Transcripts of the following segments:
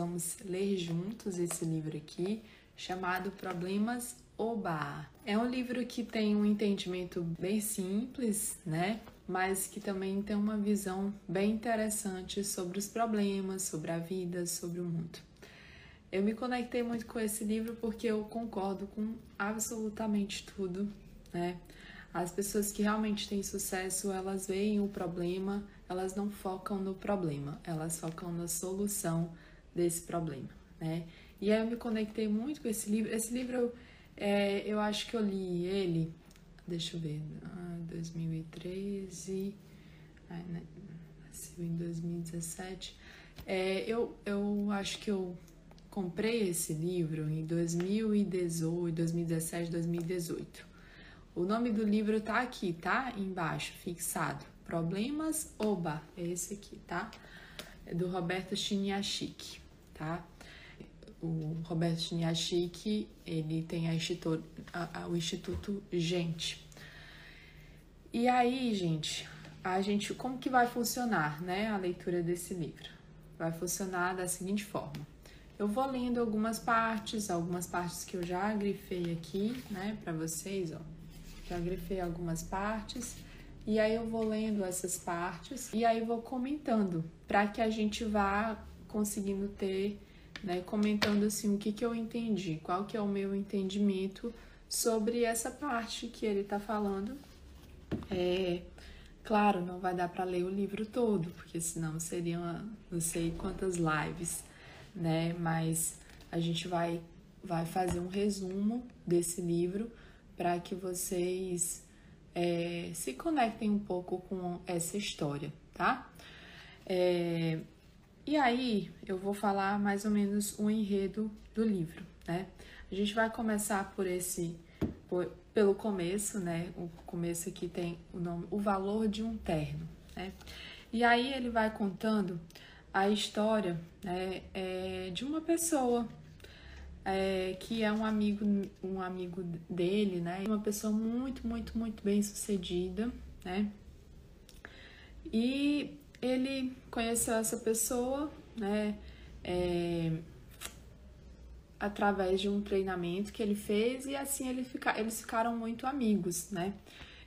vamos ler juntos esse livro aqui, chamado Problemas Oba. É um livro que tem um entendimento bem simples, né? Mas que também tem uma visão bem interessante sobre os problemas, sobre a vida, sobre o mundo. Eu me conectei muito com esse livro porque eu concordo com absolutamente tudo, né? As pessoas que realmente têm sucesso, elas veem o problema, elas não focam no problema, elas focam na solução desse problema, né? E aí eu me conectei muito com esse livro. Esse livro, eu, é, eu acho que eu li ele, deixa eu ver, ah, 2013, ai, né, nasceu em 2017. É, eu, eu acho que eu comprei esse livro em 2018, 2017, 2018. O nome do livro tá aqui, tá? Embaixo, fixado. Problemas Oba, é esse aqui, tá? É do Roberto Chiniachik, tá? O Roberto Chiniachik, ele tem a a, a, o Instituto Gente. E aí, gente, a gente, como que vai funcionar, né, a leitura desse livro? Vai funcionar da seguinte forma. Eu vou lendo algumas partes, algumas partes que eu já grifei aqui, né, para vocês, ó. Já grifei algumas partes e aí eu vou lendo essas partes e aí vou comentando para que a gente vá conseguindo ter, né, comentando assim o que que eu entendi, qual que é o meu entendimento sobre essa parte que ele está falando. É, claro, não vai dar para ler o livro todo, porque senão seriam não sei quantas lives né? Mas a gente vai, vai fazer um resumo desse livro para que vocês é, se conectem um pouco com essa história, tá? É, e aí eu vou falar mais ou menos o enredo do livro, né? A gente vai começar por esse, por, pelo começo, né? O começo aqui tem o nome, o valor de um terno, né? E aí ele vai contando a história né, é de uma pessoa é, que é um amigo, um amigo dele, né? Uma pessoa muito, muito, muito bem sucedida, né? E ele conheceu essa pessoa, né? É, através de um treinamento que ele fez e assim ele fica, eles ficaram muito amigos, né?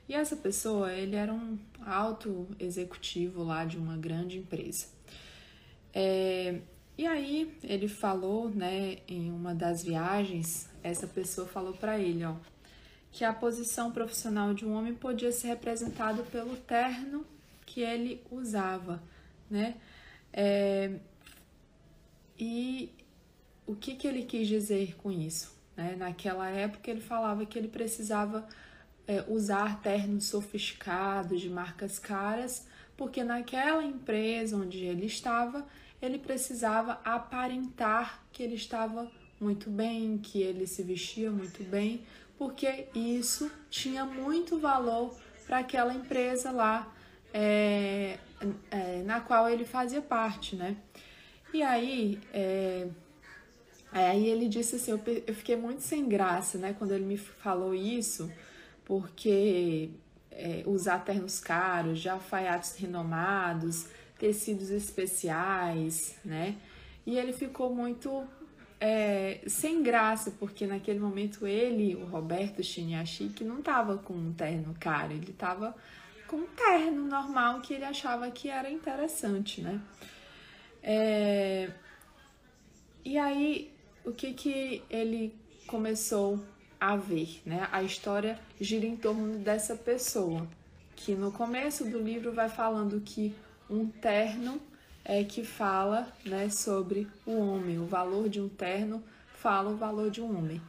E essa pessoa, ele era um alto executivo lá de uma grande empresa. É, e aí ele falou, né, em uma das viagens, essa pessoa falou para ele, ó, que a posição profissional de um homem podia ser representada pelo terno que ele usava, né? É, e o que, que ele quis dizer com isso? Né? Naquela época ele falava que ele precisava é, usar ternos sofisticados de marcas caras, porque naquela empresa onde ele estava, ele precisava aparentar que ele estava muito bem, que ele se vestia muito bem, porque isso tinha muito valor para aquela empresa lá é, é, na qual ele fazia parte, né? E aí, é, aí ele disse assim, eu, eu fiquei muito sem graça, né, quando ele me falou isso, porque é, usar ternos caros, de alfaiates renomados, tecidos especiais, né? E ele ficou muito é, sem graça, porque naquele momento ele, o Roberto que não estava com um terno caro, ele estava com um terno normal que ele achava que era interessante, né? É, e aí, o que que ele começou a ver, né? A história gira em torno dessa pessoa, que no começo do livro vai falando que um terno é que fala né, sobre o homem, o valor de um terno fala o valor de um homem.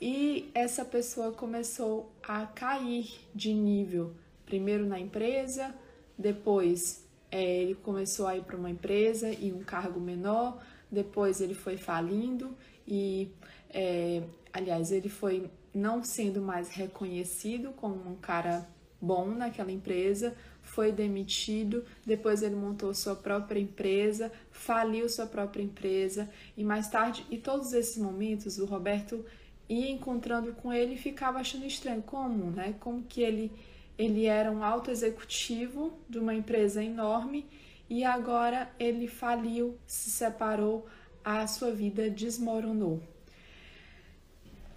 E essa pessoa começou a cair de nível, primeiro na empresa, depois é, ele começou a ir para uma empresa e um cargo menor, depois ele foi falindo e, é, aliás, ele foi não sendo mais reconhecido como um cara bom naquela empresa, foi demitido, depois ele montou sua própria empresa, faliu sua própria empresa e mais tarde, e todos esses momentos o Roberto ia encontrando com ele e ficava achando estranho como, né? Como que ele ele era um alto executivo de uma empresa enorme e agora ele faliu, se separou, a sua vida desmoronou.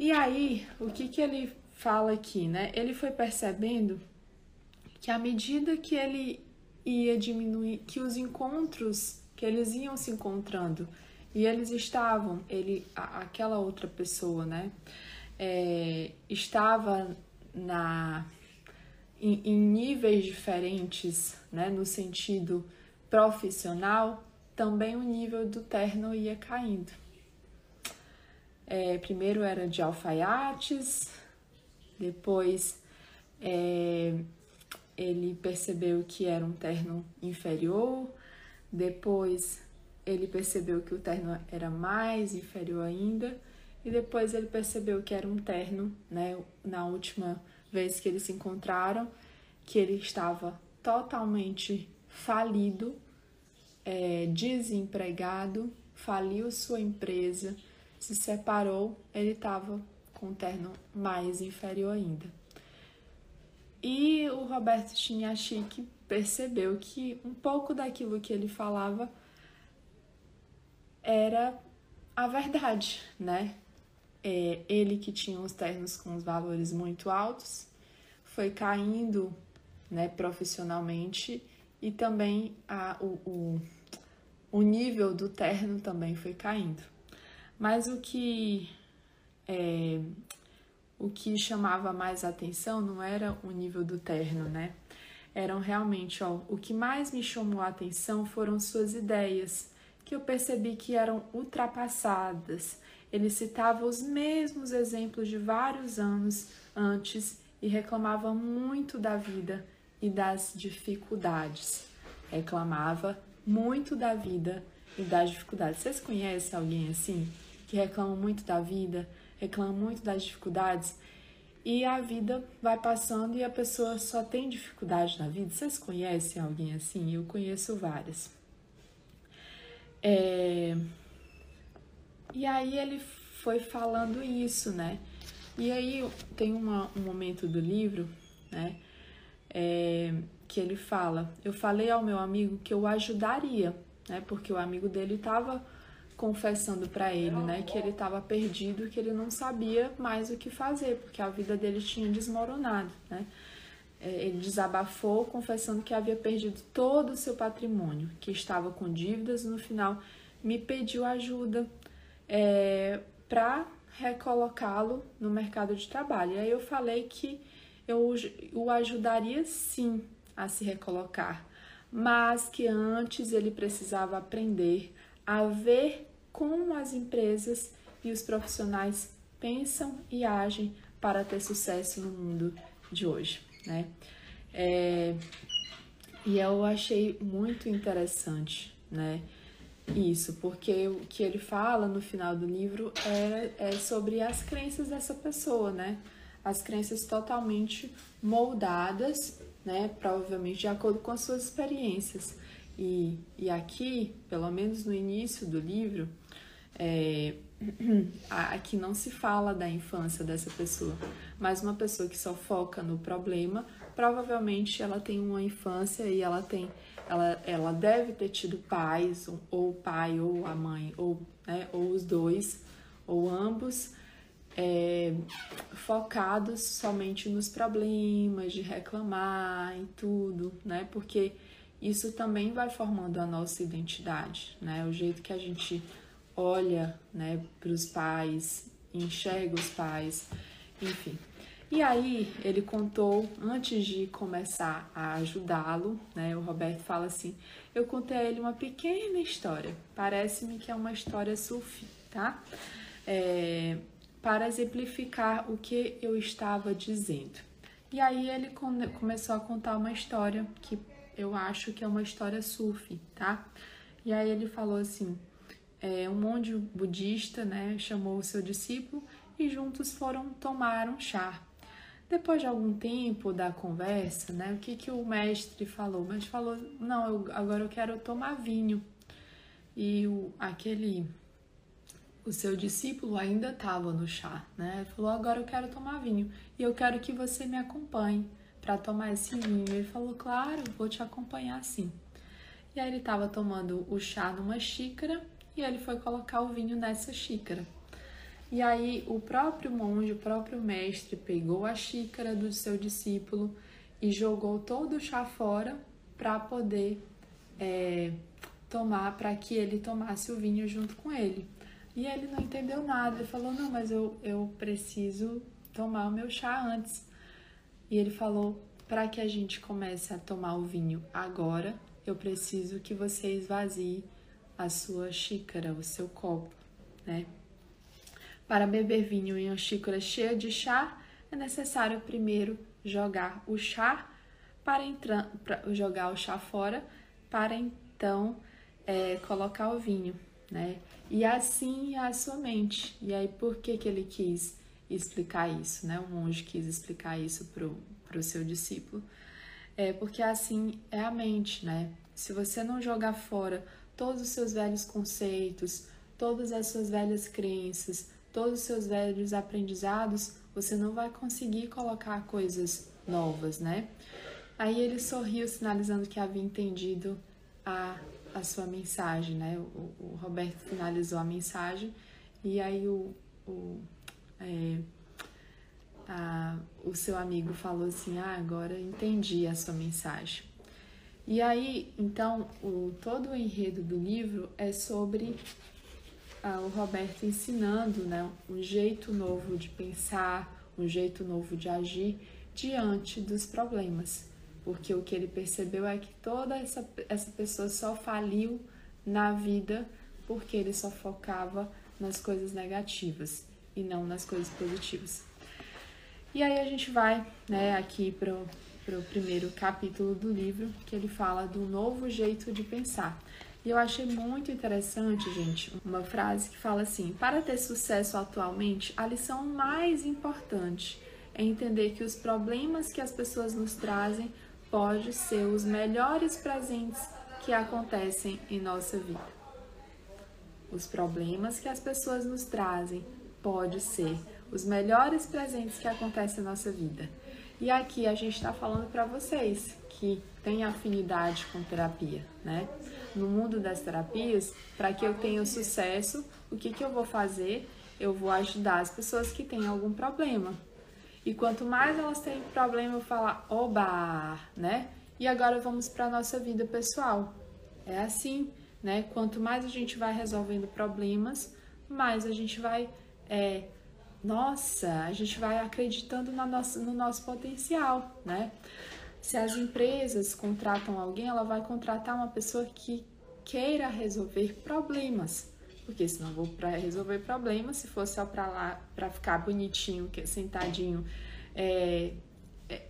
E aí, o que, que ele fala aqui, né? Ele foi percebendo que à medida que ele ia diminuir, que os encontros, que eles iam se encontrando, e eles estavam, ele, aquela outra pessoa, né? É, estava na em, em níveis diferentes, né, no sentido profissional, também o nível do terno ia caindo. É, primeiro era de alfaiates, depois é, ele percebeu que era um terno inferior, depois ele percebeu que o terno era mais inferior ainda, e depois ele percebeu que era um terno, né, na última vez que eles se encontraram, que ele estava totalmente falido, é, desempregado, faliu sua empresa, se separou, ele estava com um terno mais inferior ainda. E o Roberto Chiniachik percebeu que um pouco daquilo que ele falava era a verdade, né? é, ele que tinha os ternos com os valores muito altos, foi caindo né, profissionalmente e também a, o, o, o nível do terno também foi caindo. Mas o que é, o que chamava mais atenção não era o nível do terno, né? Eram realmente, ó, o que mais me chamou a atenção foram suas ideias, que eu percebi que eram ultrapassadas, ele citava os mesmos exemplos de vários anos antes e reclamava muito da vida e das dificuldades. Reclamava muito da vida e das dificuldades. Vocês conhecem alguém assim que reclama muito da vida, reclama muito das dificuldades e a vida vai passando e a pessoa só tem dificuldade na vida? Vocês conhecem alguém assim? Eu conheço várias. É, e aí ele foi falando isso, né? E aí tem uma, um momento do livro, né? É, que ele fala: Eu falei ao meu amigo que eu ajudaria, né? Porque o amigo dele estava confessando para ele, né? Que ele estava perdido, que ele não sabia mais o que fazer, porque a vida dele tinha desmoronado, né? É, ele desabafou, confessando que havia perdido todo o seu patrimônio, que estava com dívidas. No final, me pediu ajuda é, para recolocá-lo no mercado de trabalho. E aí eu falei que eu o ajudaria sim a se recolocar, mas que antes ele precisava aprender a ver como as empresas e os profissionais pensam e agem para ter sucesso no mundo de hoje, né? É, e eu achei muito interessante, né? Isso, porque o que ele fala no final do livro é, é sobre as crenças dessa pessoa, né? As crenças totalmente moldadas, né? Provavelmente de acordo com as suas experiências. E, e aqui, pelo menos no início do livro, é, aqui não se fala da infância dessa pessoa, mas uma pessoa que só foca no problema, provavelmente ela tem uma infância e ela tem ela, ela deve ter tido pais, ou o pai ou a mãe, ou, né, ou os dois, ou ambos, é, focados somente nos problemas, de reclamar e tudo, né? Porque isso também vai formando a nossa identidade, né? O jeito que a gente olha, né, para os pais, enxerga os pais, enfim. E aí ele contou, antes de começar a ajudá-lo, né? O Roberto fala assim: eu contei a ele uma pequena história. Parece-me que é uma história sufi, tá? É, para exemplificar o que eu estava dizendo. E aí ele começou a contar uma história que eu acho que é uma história sufi, tá? E aí ele falou assim: é, um monge budista, né, chamou o seu discípulo e juntos foram tomar um chá. Depois de algum tempo da conversa, né, o que, que o mestre falou? O mestre falou: Não, eu, agora eu quero tomar vinho. E o, aquele, o seu discípulo ainda estava no chá, né? Ele falou: Agora eu quero tomar vinho e eu quero que você me acompanhe para tomar esse vinho. Ele falou: Claro, vou te acompanhar sim. E aí ele estava tomando o chá numa xícara e ele foi colocar o vinho nessa xícara. E aí o próprio monge, o próprio mestre, pegou a xícara do seu discípulo e jogou todo o chá fora para poder é, tomar, para que ele tomasse o vinho junto com ele. E ele não entendeu nada, ele falou: Não, mas eu, eu preciso tomar o meu chá antes. E ele falou: Para que a gente comece a tomar o vinho agora, eu preciso que você esvazie a sua xícara, o seu copo, né? Para beber vinho em uma xícara cheia de chá, é necessário primeiro jogar o chá para entrar, jogar o chá fora, para então é, colocar o vinho, né? E assim é a sua mente. E aí, por que, que ele quis explicar isso, né? O monge quis explicar isso para o seu discípulo. É porque assim é a mente, né? Se você não jogar fora todos os seus velhos conceitos, todas as suas velhas crenças, todos os seus velhos aprendizados, você não vai conseguir colocar coisas novas, né? Aí ele sorriu, sinalizando que havia entendido a, a sua mensagem, né? O, o Roberto finalizou a mensagem e aí o, o, é, a, o seu amigo falou assim: Ah, agora entendi a sua mensagem. E aí, então, o, todo o enredo do livro é sobre ah, o Roberto ensinando né, um jeito novo de pensar, um jeito novo de agir diante dos problemas. Porque o que ele percebeu é que toda essa, essa pessoa só faliu na vida porque ele só focava nas coisas negativas e não nas coisas positivas. E aí a gente vai né, aqui para o primeiro capítulo do livro, que ele fala do novo jeito de pensar. E eu achei muito interessante, gente, uma frase que fala assim: para ter sucesso atualmente, a lição mais importante é entender que os problemas que as pessoas nos trazem podem ser os melhores presentes que acontecem em nossa vida. Os problemas que as pessoas nos trazem podem ser os melhores presentes que acontecem em nossa vida. E aqui a gente está falando para vocês que têm afinidade com terapia, né? No mundo das terapias, para que eu tenha sucesso, o que, que eu vou fazer? Eu vou ajudar as pessoas que têm algum problema. E quanto mais elas têm problema, eu falar, oba, né? E agora vamos para a nossa vida pessoal. É assim, né? Quanto mais a gente vai resolvendo problemas, mais a gente vai é, nossa, a gente vai acreditando na nossa, no nosso potencial, né? Se as empresas contratam alguém, ela vai contratar uma pessoa que queira resolver problemas. Porque se não vou para resolver problemas, se for só para lá para ficar bonitinho, sentadinho, é, é,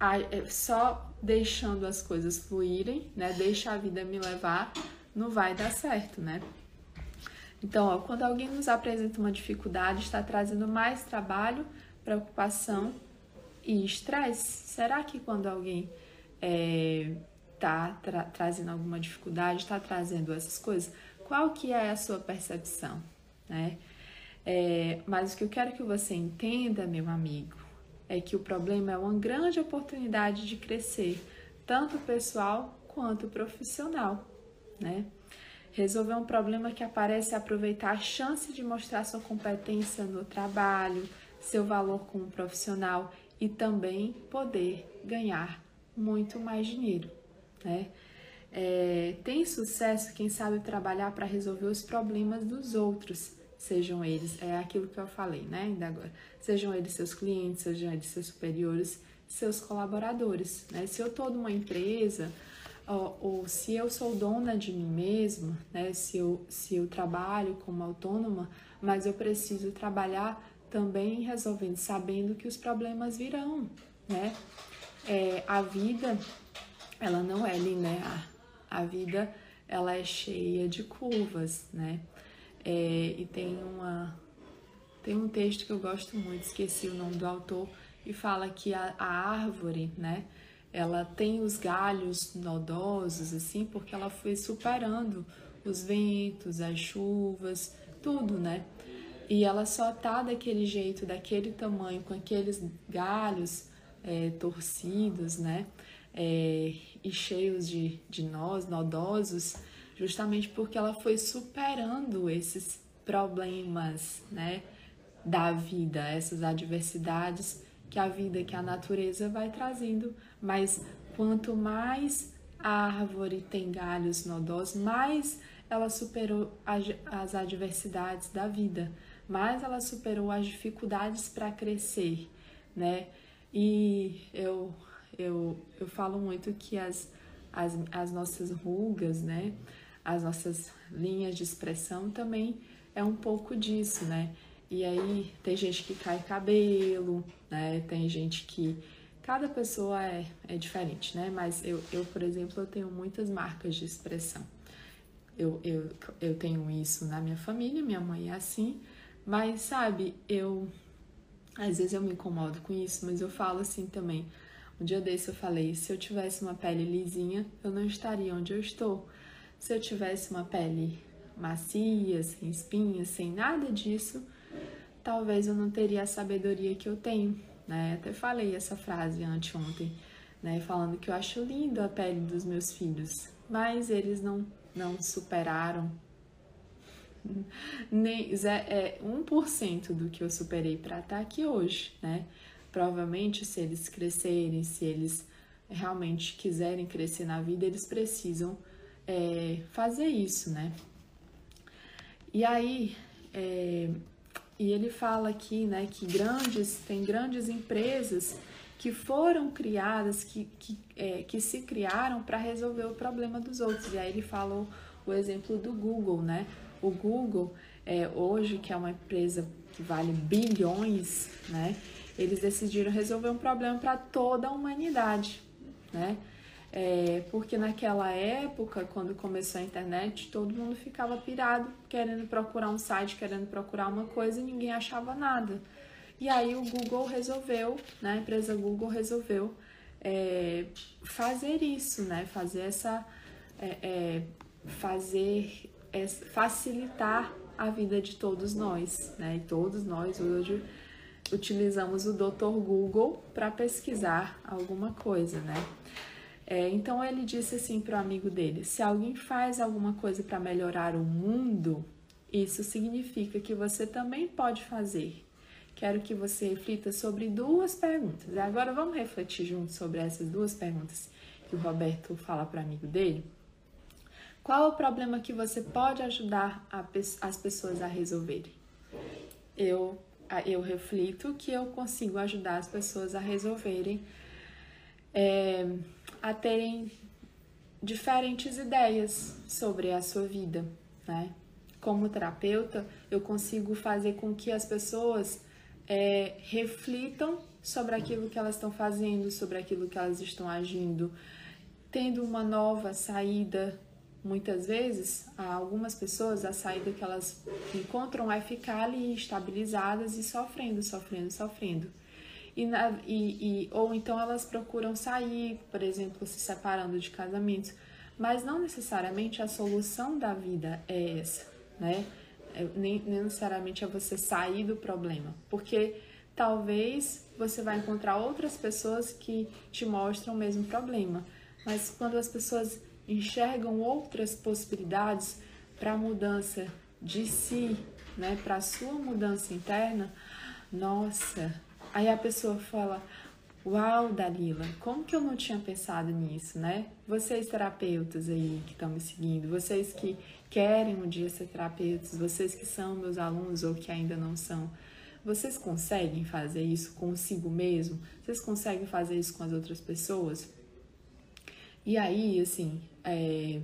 é, só deixando as coisas fluírem, né? Deixa a vida me levar, não vai dar certo, né? Então, ó, quando alguém nos apresenta uma dificuldade, está trazendo mais trabalho, preocupação e estresse. Será que quando alguém está é, tra trazendo alguma dificuldade, está trazendo essas coisas, qual que é a sua percepção, né? É, mas o que eu quero que você entenda, meu amigo, é que o problema é uma grande oportunidade de crescer, tanto pessoal quanto profissional, né? Resolver um problema que aparece é aproveitar a chance de mostrar sua competência no trabalho, seu valor como profissional e também poder ganhar muito mais dinheiro, né? É, tem sucesso quem sabe trabalhar para resolver os problemas dos outros, sejam eles, é aquilo que eu falei, né, ainda agora, sejam eles seus clientes, sejam eles seus superiores, seus colaboradores, né? Se eu estou numa empresa, ou, ou, se eu sou dona de mim mesma, né? Se eu, se eu trabalho como autônoma, mas eu preciso trabalhar também resolvendo, sabendo que os problemas virão, né? É, a vida, ela não é linear. A vida, ela é cheia de curvas, né? É, e tem uma tem um texto que eu gosto muito, esqueci o nome do autor, e fala que a, a árvore, né? Ela tem os galhos nodosos, assim, porque ela foi superando os ventos, as chuvas, tudo, né? E ela só tá daquele jeito, daquele tamanho, com aqueles galhos é, torcidos, né? É, e cheios de, de nós, nodosos, justamente porque ela foi superando esses problemas, né, da vida, essas adversidades que a vida, que a natureza vai trazendo, mas quanto mais a árvore tem galhos nodosos, mais ela superou as adversidades da vida, mais ela superou as dificuldades para crescer, né? E eu, eu, eu falo muito que as, as, as nossas rugas, né? As nossas linhas de expressão também é um pouco disso, né? E aí tem gente que cai cabelo, né? Tem gente que. Cada pessoa é, é diferente, né? Mas eu, eu, por exemplo, eu tenho muitas marcas de expressão. Eu, eu, eu tenho isso na minha família, minha mãe é assim, mas sabe, eu. Às vezes eu me incomodo com isso, mas eu falo assim também. Um dia desse eu falei: se eu tivesse uma pele lisinha, eu não estaria onde eu estou. Se eu tivesse uma pele macia, sem espinhas, sem nada disso, talvez eu não teria a sabedoria que eu tenho, né? Até falei essa frase anteontem, né? Falando que eu acho lindo a pele dos meus filhos, mas eles não, não superaram nem é 1% do que eu superei para estar aqui hoje, né? Provavelmente, se eles crescerem, se eles realmente quiserem crescer na vida, eles precisam é, fazer isso, né? E aí, é, e ele fala aqui, né, que grandes, tem grandes empresas que foram criadas, que, que, é, que se criaram para resolver o problema dos outros. E aí ele falou o exemplo do Google, né? O Google, é, hoje, que é uma empresa que vale bilhões, né? Eles decidiram resolver um problema para toda a humanidade, né? É, porque naquela época, quando começou a internet, todo mundo ficava pirado, querendo procurar um site, querendo procurar uma coisa e ninguém achava nada. E aí o Google resolveu, né, a empresa Google resolveu é, fazer isso, né, fazer essa, é, é fazer, facilitar a vida de todos nós, né, e todos nós hoje utilizamos o Dr. Google para pesquisar alguma coisa, né. É, então ele disse assim para o amigo dele: se alguém faz alguma coisa para melhorar o mundo, isso significa que você também pode fazer. Quero que você reflita sobre duas perguntas. E agora vamos refletir juntos sobre essas duas perguntas que o Roberto fala para o amigo dele. Qual é o problema que você pode ajudar a, as pessoas a resolverem? Eu, eu reflito que eu consigo ajudar as pessoas a resolverem. É, a terem diferentes ideias sobre a sua vida, né? Como terapeuta, eu consigo fazer com que as pessoas é, reflitam sobre aquilo que elas estão fazendo, sobre aquilo que elas estão agindo, tendo uma nova saída. Muitas vezes, algumas pessoas, a saída que elas encontram é ficar ali estabilizadas e sofrendo, sofrendo, sofrendo e, na, e, e, ou então elas procuram sair, por exemplo, se separando de casamentos, mas não necessariamente a solução da vida é essa, né? É, nem, nem necessariamente é você sair do problema, porque talvez você vai encontrar outras pessoas que te mostram o mesmo problema, mas quando as pessoas enxergam outras possibilidades para a mudança de si, né, para a sua mudança interna, nossa, Aí a pessoa fala: Uau, Dalila, como que eu não tinha pensado nisso, né? Vocês terapeutas aí que estão me seguindo, vocês que querem um dia ser terapeutas, vocês que são meus alunos ou que ainda não são, vocês conseguem fazer isso consigo mesmo? Vocês conseguem fazer isso com as outras pessoas? E aí, assim, é,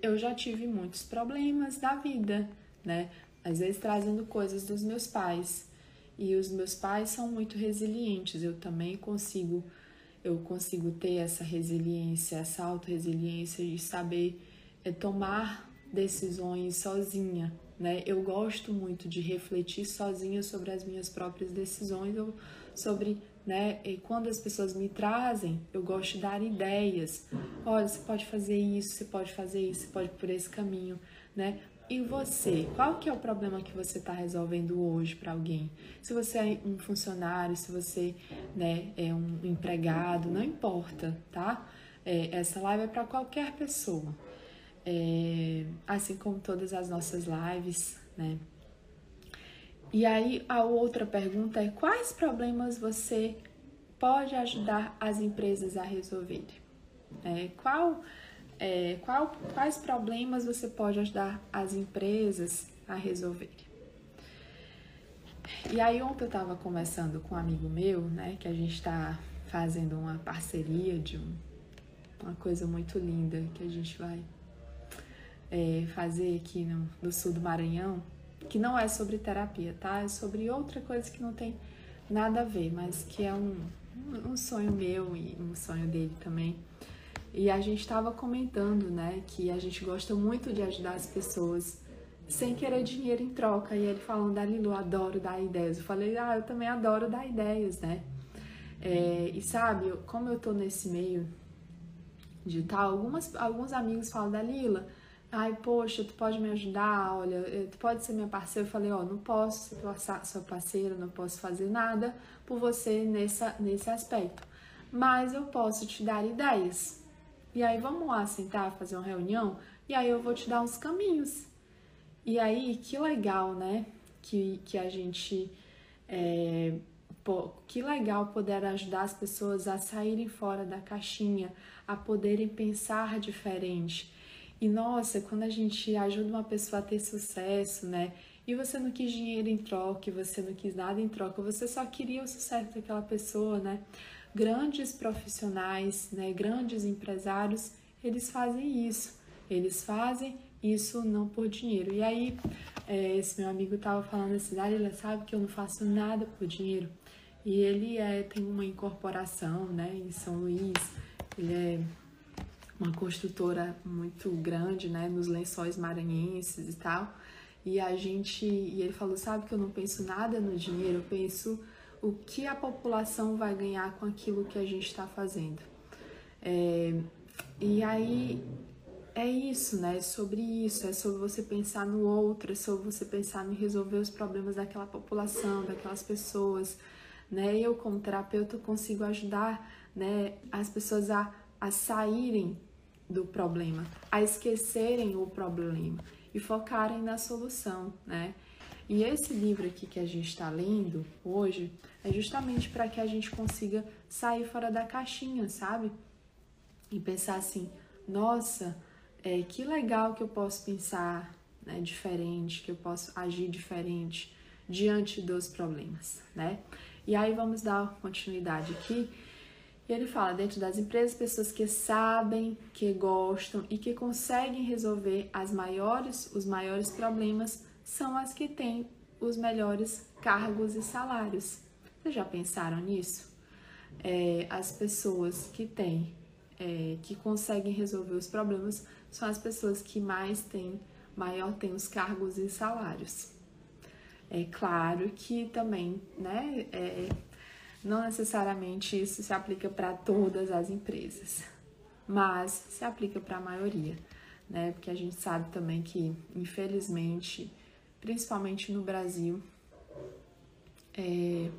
eu já tive muitos problemas da vida, né? Às vezes trazendo coisas dos meus pais. E os meus pais são muito resilientes. Eu também consigo eu consigo ter essa resiliência, essa autorresiliência de saber é, tomar decisões sozinha, né? Eu gosto muito de refletir sozinha sobre as minhas próprias decisões, sobre, né? E quando as pessoas me trazem, eu gosto de dar ideias. Olha, você pode fazer isso, você pode fazer isso, você pode ir por esse caminho, né? E você, qual que é o problema que você está resolvendo hoje para alguém? Se você é um funcionário, se você né, é um empregado, não importa, tá? É, essa live é para qualquer pessoa. é, assim como todas as nossas lives, né? E aí a outra pergunta é quais problemas você pode ajudar as empresas a resolverem? É, qual, é, qual, quais problemas você pode ajudar as empresas a resolverem? E aí ontem eu estava conversando com um amigo meu, né, que a gente está fazendo uma parceria de um, uma coisa muito linda que a gente vai é, fazer aqui no, no sul do Maranhão, que não é sobre terapia, tá? É sobre outra coisa que não tem nada a ver, mas que é um, um sonho meu e um sonho dele também. E a gente estava comentando, né, que a gente gosta muito de ajudar as pessoas sem querer dinheiro em troca. E ele falando, da Lilu, adoro dar ideias. Eu falei, ah, eu também adoro dar ideias, né? É, e sabe, como eu tô nesse meio digital, algumas, alguns amigos falam, Dalila, ai, poxa, tu pode me ajudar, olha, eh, tu pode ser minha parceira. Eu falei, ó, oh, não posso ser sua parceira, não posso fazer nada por você nessa, nesse aspecto. Mas eu posso te dar ideias. E aí vamos lá sentar, fazer uma reunião, e aí eu vou te dar uns caminhos. E aí, que legal, né? Que, que a gente. É, pô, que legal poder ajudar as pessoas a saírem fora da caixinha, a poderem pensar diferente. E nossa, quando a gente ajuda uma pessoa a ter sucesso, né? E você não quis dinheiro em troca, você não quis nada em troca, você só queria o sucesso daquela pessoa, né? Grandes profissionais, né? Grandes empresários, eles fazem isso. Eles fazem isso não por dinheiro. E aí, é, esse meu amigo tava falando assim, ah, ele sabe que eu não faço nada por dinheiro. E ele é, tem uma incorporação, né, em São Luís. Ele é uma construtora muito grande, né, nos lençóis maranhenses e tal. E a gente, e ele falou, sabe que eu não penso nada no dinheiro, eu penso o que a população vai ganhar com aquilo que a gente está fazendo. É, e aí é isso, né? É sobre isso, é sobre você pensar no outro, é sobre você pensar em resolver os problemas daquela população, daquelas pessoas, né? Eu, como terapeuta, consigo ajudar né, as pessoas a, a saírem do problema, a esquecerem o problema e focarem na solução, né? E esse livro aqui que a gente está lendo hoje é justamente para que a gente consiga sair fora da caixinha, sabe? E pensar assim: nossa, é, que legal que eu posso pensar né, diferente, que eu posso agir diferente diante dos problemas, né? E aí vamos dar continuidade aqui. E ele fala, dentro das empresas, pessoas que sabem, que gostam e que conseguem resolver as maiores, os maiores problemas são as que têm os melhores cargos e salários. Vocês já pensaram nisso? É, as pessoas que têm, é, que conseguem resolver os problemas são as pessoas que mais têm, maior têm os cargos e salários. É claro que também, né, é, não necessariamente isso se aplica para todas as empresas, mas se aplica para a maioria, né, porque a gente sabe também que, infelizmente, principalmente no Brasil, é,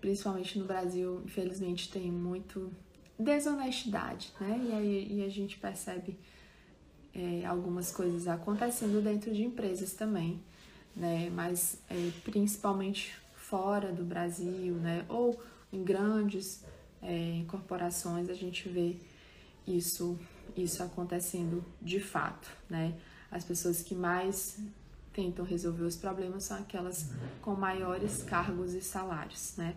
principalmente no Brasil, infelizmente tem muito desonestidade, né? E aí e a gente percebe é, algumas coisas acontecendo dentro de empresas também, né? Mas é, principalmente fora do Brasil, né? Ou em grandes é, corporações a gente vê isso isso acontecendo de fato, né? As pessoas que mais tentam resolver os problemas são aquelas com maiores cargos e salários, né?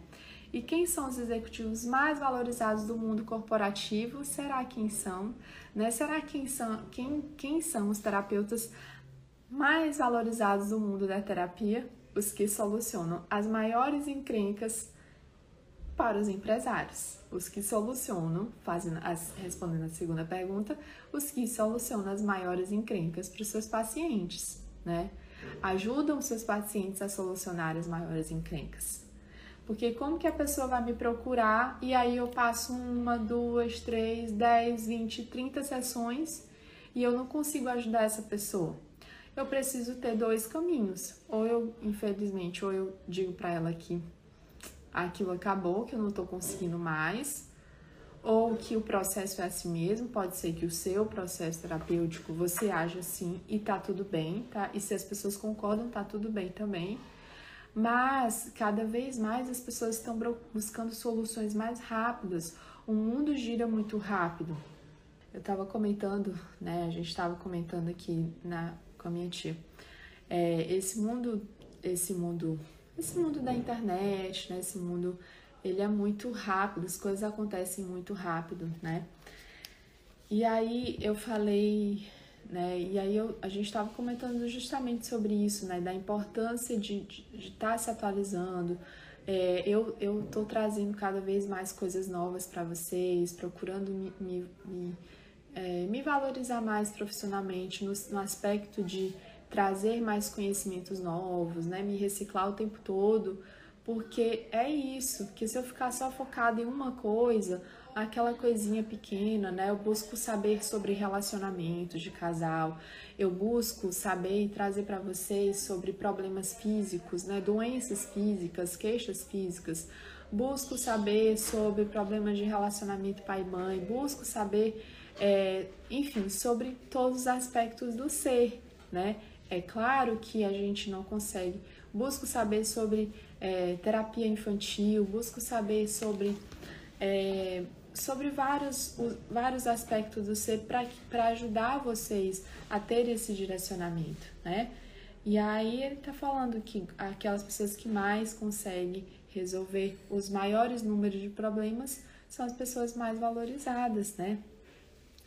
E quem são os executivos mais valorizados do mundo corporativo? Será quem são? Né? Será quem são, quem, quem são os terapeutas mais valorizados do mundo da terapia? Os que solucionam as maiores encrencas para os empresários. Os que solucionam, fazendo as, respondendo a segunda pergunta, os que solucionam as maiores encrencas para os seus pacientes, né? Ajudam seus pacientes a solucionar as maiores encrencas. Porque como que a pessoa vai me procurar e aí eu passo uma, duas, três, dez, vinte, trinta sessões e eu não consigo ajudar essa pessoa? Eu preciso ter dois caminhos. Ou eu, infelizmente, ou eu digo para ela que aquilo acabou, que eu não tô conseguindo mais, ou que o processo é assim mesmo, pode ser que o seu processo terapêutico você age assim e tá tudo bem, tá? E se as pessoas concordam, tá tudo bem também. Mas cada vez mais as pessoas estão buscando soluções mais rápidas. O mundo gira muito rápido. Eu estava comentando, né? A gente estava comentando aqui na, com a minha tia. É, esse mundo, esse mundo, esse mundo da internet, né? Esse mundo ele é muito rápido, as coisas acontecem muito rápido, né? E aí eu falei, né? E aí eu, a gente estava comentando justamente sobre isso, né? Da importância de estar tá se atualizando. É, eu eu trazendo cada vez mais coisas novas para vocês, procurando me, me, me, é, me, valorizar mais profissionalmente no, no aspecto de trazer mais conhecimentos novos, né? Me reciclar o tempo todo porque é isso, que se eu ficar só focada em uma coisa, aquela coisinha pequena, né? Eu busco saber sobre relacionamentos de casal, eu busco saber e trazer para vocês sobre problemas físicos, né? Doenças físicas, queixas físicas. Busco saber sobre problemas de relacionamento pai-mãe, busco saber, é, enfim, sobre todos os aspectos do ser, né? É claro que a gente não consegue. Busco saber sobre é, terapia infantil, busco saber sobre, é, sobre vários, vários aspectos do ser para ajudar vocês a ter esse direcionamento, né? E aí ele está falando que aquelas pessoas que mais conseguem resolver os maiores números de problemas são as pessoas mais valorizadas, né?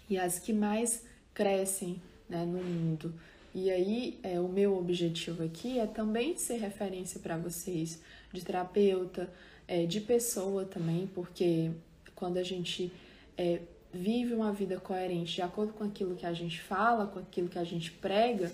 E as que mais crescem né, no mundo. E aí, é, o meu objetivo aqui é também ser referência para vocês, de terapeuta, é, de pessoa também, porque quando a gente é, vive uma vida coerente de acordo com aquilo que a gente fala, com aquilo que a gente prega,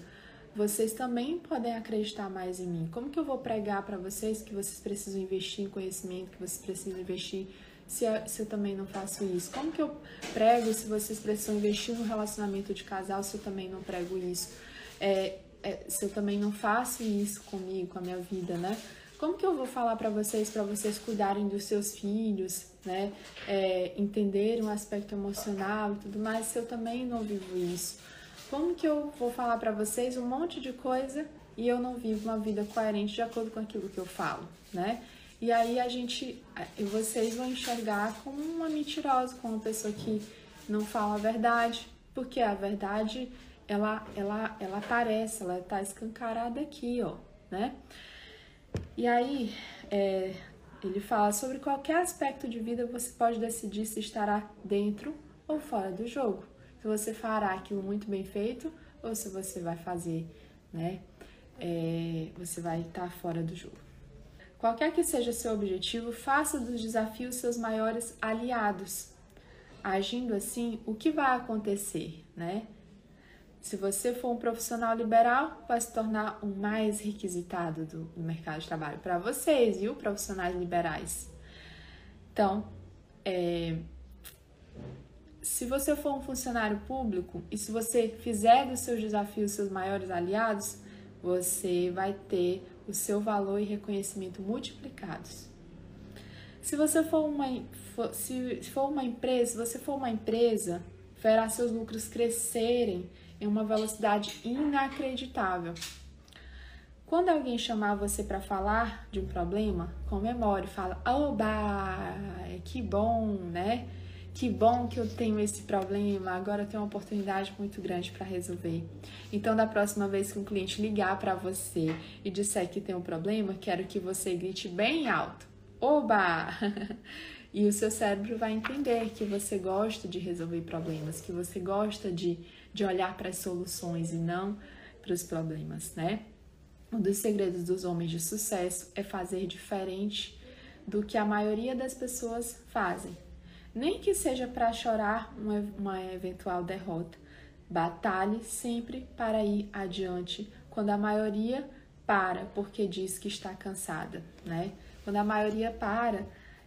vocês também podem acreditar mais em mim. Como que eu vou pregar para vocês que vocês precisam investir em conhecimento, que vocês precisam investir se eu, se eu também não faço isso? Como que eu prego se vocês precisam investir no relacionamento de casal se eu também não prego isso? é, é, se eu também não faço isso comigo, com a minha vida, né? Como que eu vou falar para vocês, para vocês cuidarem dos seus filhos, né? É, entenderem o aspecto emocional e tudo mais, se eu também não vivo isso? Como que eu vou falar para vocês um monte de coisa e eu não vivo uma vida coerente de acordo com aquilo que eu falo, né? E aí a gente, vocês vão enxergar como uma mentirosa, como uma pessoa que não fala a verdade, porque a verdade ela, ela, ela aparece, ela tá escancarada aqui, ó, né? E aí, é, ele fala sobre qualquer aspecto de vida você pode decidir se estará dentro ou fora do jogo. Se você fará aquilo muito bem feito ou se você vai fazer, né? É, você vai estar tá fora do jogo. Qualquer que seja seu objetivo, faça dos desafios seus maiores aliados. Agindo assim, o que vai acontecer, né? Se você for um profissional liberal, vai se tornar o mais requisitado do, do mercado de trabalho para vocês, viu, profissionais liberais. Então, é, se você for um funcionário público e se você fizer dos seus desafios seus maiores aliados, você vai ter o seu valor e reconhecimento multiplicados. Se você for uma, se for uma empresa, você for uma empresa, verá seus lucros crescerem em uma velocidade inacreditável. Quando alguém chamar você para falar de um problema, comemore, fala: "Oba, que bom, né? Que bom que eu tenho esse problema, agora eu tenho uma oportunidade muito grande para resolver". Então, da próxima vez que um cliente ligar para você e disser que tem um problema, quero que você grite bem alto: "Oba!" e o seu cérebro vai entender que você gosta de resolver problemas, que você gosta de de olhar para as soluções e não para os problemas, né? Um dos segredos dos homens de sucesso é fazer diferente do que a maioria das pessoas fazem. Nem que seja para chorar uma, uma eventual derrota. Batalhe sempre para ir adiante quando a maioria para porque diz que está cansada, né? Quando a maioria para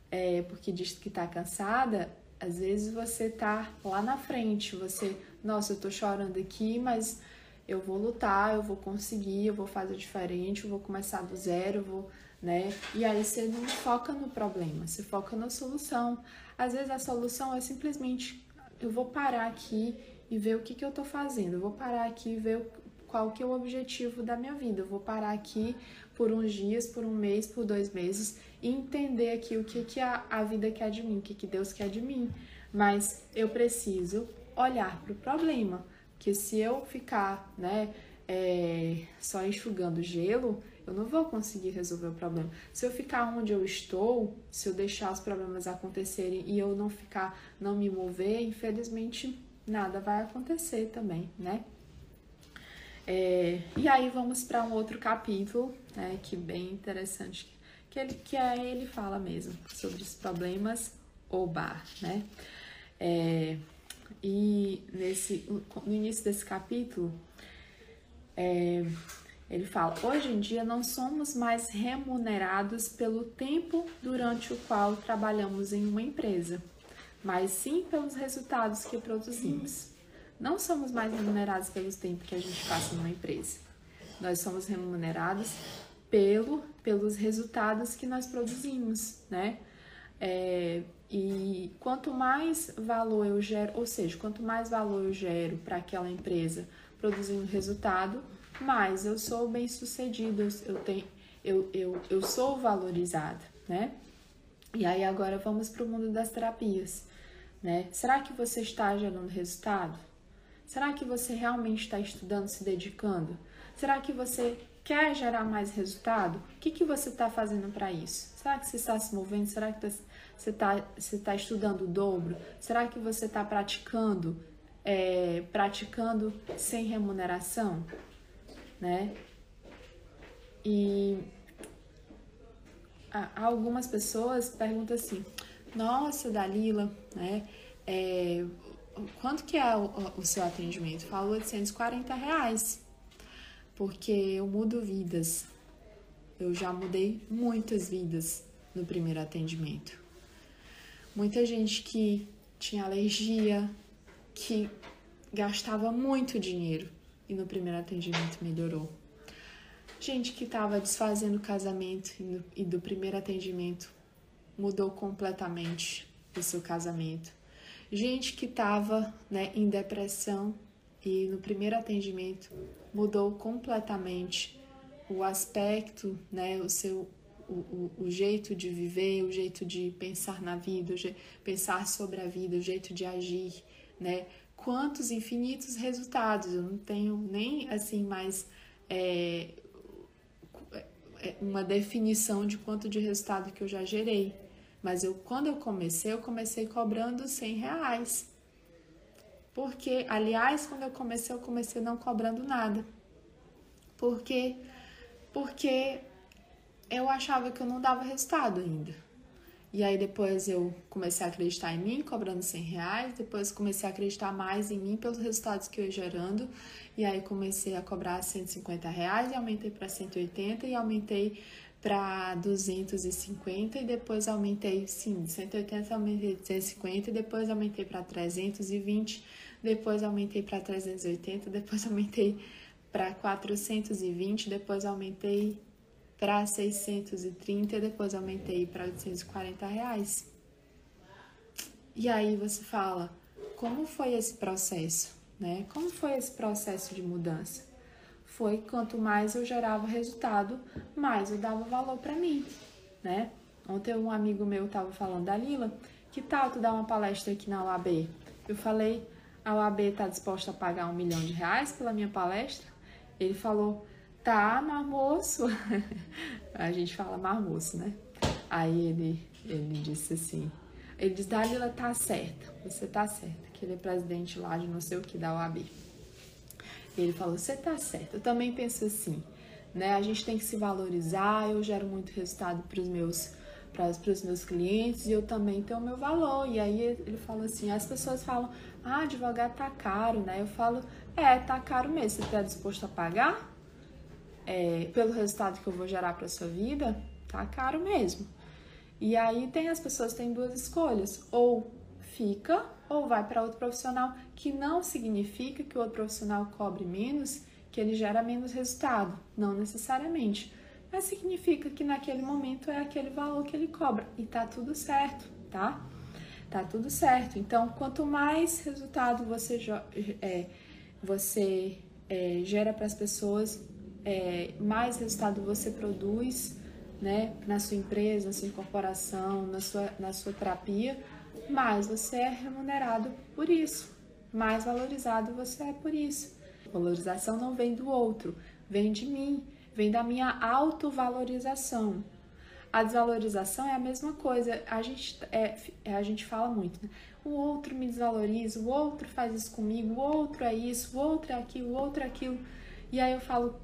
é, porque diz que está cansada, às vezes você está lá na frente, você nossa, eu tô chorando aqui, mas eu vou lutar, eu vou conseguir, eu vou fazer diferente, eu vou começar do zero, eu vou né? E aí você não foca no problema, você foca na solução. Às vezes a solução é simplesmente eu vou parar aqui e ver o que, que eu tô fazendo, eu vou parar aqui e ver qual que é o objetivo da minha vida, eu vou parar aqui por uns dias, por um mês, por dois meses e entender aqui o que, que a, a vida quer de mim, o que, que Deus quer de mim. Mas eu preciso olhar para o problema, porque se eu ficar, né, é, só enxugando gelo, eu não vou conseguir resolver o problema. Se eu ficar onde eu estou, se eu deixar os problemas acontecerem e eu não ficar, não me mover, infelizmente nada vai acontecer também, né? É, e aí vamos para um outro capítulo, né, que bem interessante, que ele que é ele fala mesmo sobre os problemas ou bar, né? É, e nesse no início desse capítulo é, ele fala: hoje em dia não somos mais remunerados pelo tempo durante o qual trabalhamos em uma empresa, mas sim pelos resultados que produzimos. Não somos mais remunerados pelos tempos que a gente passa numa empresa. Nós somos remunerados pelo, pelos resultados que nós produzimos, né? É, e quanto mais valor eu gero, ou seja, quanto mais valor eu gero para aquela empresa produzindo resultado, mais eu sou bem sucedido, eu, tenho, eu, eu, eu sou valorizada, né? E aí agora vamos para o mundo das terapias, né? Será que você está gerando resultado? Será que você realmente está estudando, se dedicando? Será que você quer gerar mais resultado? O que, que você está fazendo para isso? Será que você está se movendo? Será que você está você tá estudando o dobro? Será que você está praticando, é, praticando sem remuneração? Né? E algumas pessoas perguntam assim: Nossa, Dalila, né? É, quanto que é o, o seu atendimento? Falo 840 reais, porque eu mudo vidas. Eu já mudei muitas vidas no primeiro atendimento. Muita gente que tinha alergia, que gastava muito dinheiro e no primeiro atendimento melhorou. Gente que estava desfazendo o casamento e do primeiro atendimento mudou completamente o seu casamento. Gente que estava né, em depressão e no primeiro atendimento mudou completamente o aspecto, né, o seu o, o, o, jeito de viver, o jeito de pensar na vida, o pensar sobre a vida, o jeito de agir, né? Quantos infinitos resultados. Eu não tenho nem assim mais é, é, uma definição de quanto de resultado que eu já gerei. Mas eu, quando eu comecei, eu comecei cobrando 100 reais. Porque, aliás, quando eu comecei, eu comecei não cobrando nada. Porque, porque eu achava que eu não dava resultado ainda. E aí depois eu comecei a acreditar em mim, cobrando 100 reais. Depois comecei a acreditar mais em mim pelos resultados que eu ia gerando. E aí comecei a cobrar 150 reais e aumentei para 180 e aumentei para 250 e depois aumentei, sim, de 180 aumentei 250 e depois aumentei para 320, depois aumentei para 380, depois aumentei para 420, depois aumentei para 630 e depois aumentei para 840 reais. E aí você fala, como foi esse processo, né? Como foi esse processo de mudança? Foi quanto mais eu gerava resultado, mais eu dava valor para mim, né? Ontem um amigo meu estava falando da Lila, que tal tu dar uma palestra aqui na UAB? Eu falei, a UAB está disposta a pagar um milhão de reais pela minha palestra? Ele falou, tá, marmoço. a gente fala marmoço, né? Aí ele, ele disse assim, ele disse, Dalila tá certa, você tá certa, que ele é presidente lá de não sei o que da OAB. Ele falou, você tá certa. Eu também penso assim, né? A gente tem que se valorizar, eu gero muito resultado para os meus para os meus clientes e eu também tenho o meu valor. E aí ele falou assim: as pessoas falam, ah, advogado tá caro, né? Eu falo, é, tá caro mesmo. Você tá disposto a pagar? É, pelo resultado que eu vou gerar para sua vida, tá caro mesmo. E aí tem as pessoas têm duas escolhas, ou fica ou vai para outro profissional, que não significa que o outro profissional cobre menos, que ele gera menos resultado, não necessariamente. mas significa que naquele momento é aquele valor que ele cobra e tá tudo certo, tá? Tá tudo certo. Então, quanto mais resultado você, é, você é, gera para as pessoas, é, mais resultado você produz, né, na sua empresa, na sua corporação, na sua, na sua terapia, mais você é remunerado por isso, mais valorizado você é por isso. Valorização não vem do outro, vem de mim, vem da minha autovalorização. A desvalorização é a mesma coisa. A gente, é, a gente fala muito, né? O outro me desvaloriza, o outro faz isso comigo, o outro é isso, o outro é aquilo, o outro é aquilo. E aí eu falo,